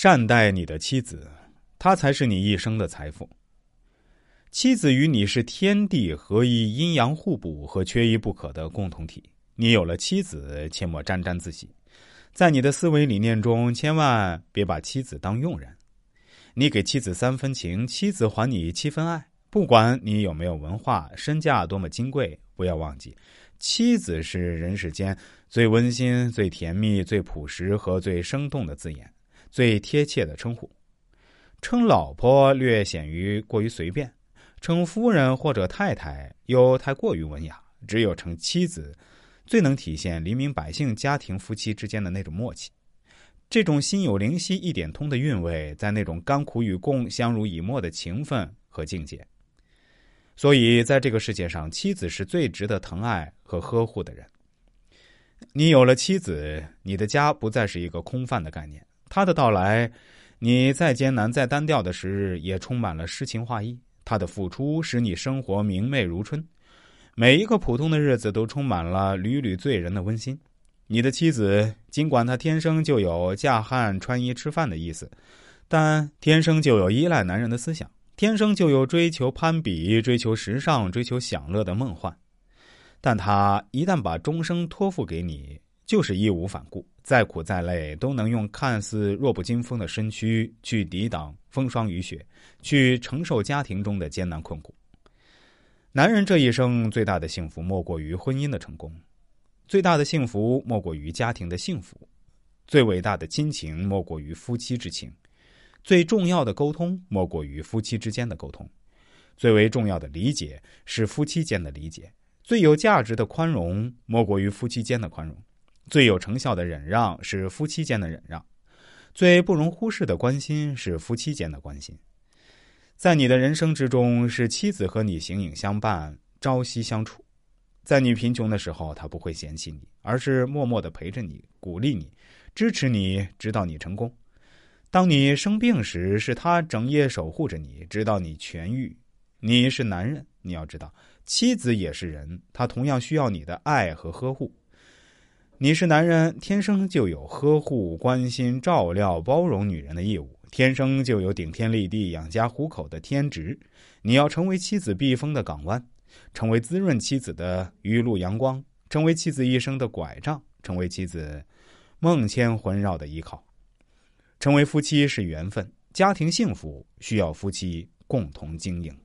善待你的妻子，她才是你一生的财富。妻子与你是天地合一、阴阳互补和缺一不可的共同体。你有了妻子，切莫沾沾自喜，在你的思维理念中，千万别把妻子当佣人。你给妻子三分情，妻子还你七分爱。不管你有没有文化，身价多么金贵，不要忘记，妻子是人世间最温馨、最甜蜜、最朴实和最生动的字眼，最贴切的称呼。称老婆略显于过于随便，称夫人或者太太又太过于文雅。只有称妻子，最能体现黎民百姓家庭夫妻之间的那种默契。这种心有灵犀一点通的韵味，在那种甘苦与共、相濡以沫的情分和境界。所以，在这个世界上，妻子是最值得疼爱和呵护的人。你有了妻子，你的家不再是一个空泛的概念。他的到来，你再艰难、再单调的时日，也充满了诗情画意。他的付出，使你生活明媚如春。每一个普通的日子，都充满了屡屡醉人的温馨。你的妻子，尽管她天生就有嫁汉、穿衣、吃饭的意思，但天生就有依赖男人的思想。天生就有追求攀比、追求时尚、追求享乐的梦幻，但他一旦把终生托付给你，就是义无反顾，再苦再累都能用看似弱不禁风的身躯去抵挡风霜雨雪，去承受家庭中的艰难困苦。男人这一生最大的幸福莫过于婚姻的成功，最大的幸福莫过于家庭的幸福，最伟大的亲情莫过于夫妻之情。最重要的沟通莫过于夫妻之间的沟通，最为重要的理解是夫妻间的理解，最有价值的宽容莫过于夫妻间的宽容，最有成效的忍让是夫妻间的忍让，最不容忽视的关心是夫妻间的关心。在你的人生之中，是妻子和你形影相伴，朝夕相处。在你贫穷的时候，他不会嫌弃你，而是默默的陪着你，鼓励你，支持你，直到你成功。当你生病时，是他整夜守护着你，直到你痊愈。你是男人，你要知道，妻子也是人，她同样需要你的爱和呵护。你是男人，天生就有呵护、关心、照料、包容女人的义务，天生就有顶天立地、养家糊口的天职。你要成为妻子避风的港湾，成为滋润妻子的雨露阳光，成为妻子一生的拐杖，成为妻子梦牵魂绕的依靠。成为夫妻是缘分，家庭幸福需要夫妻共同经营。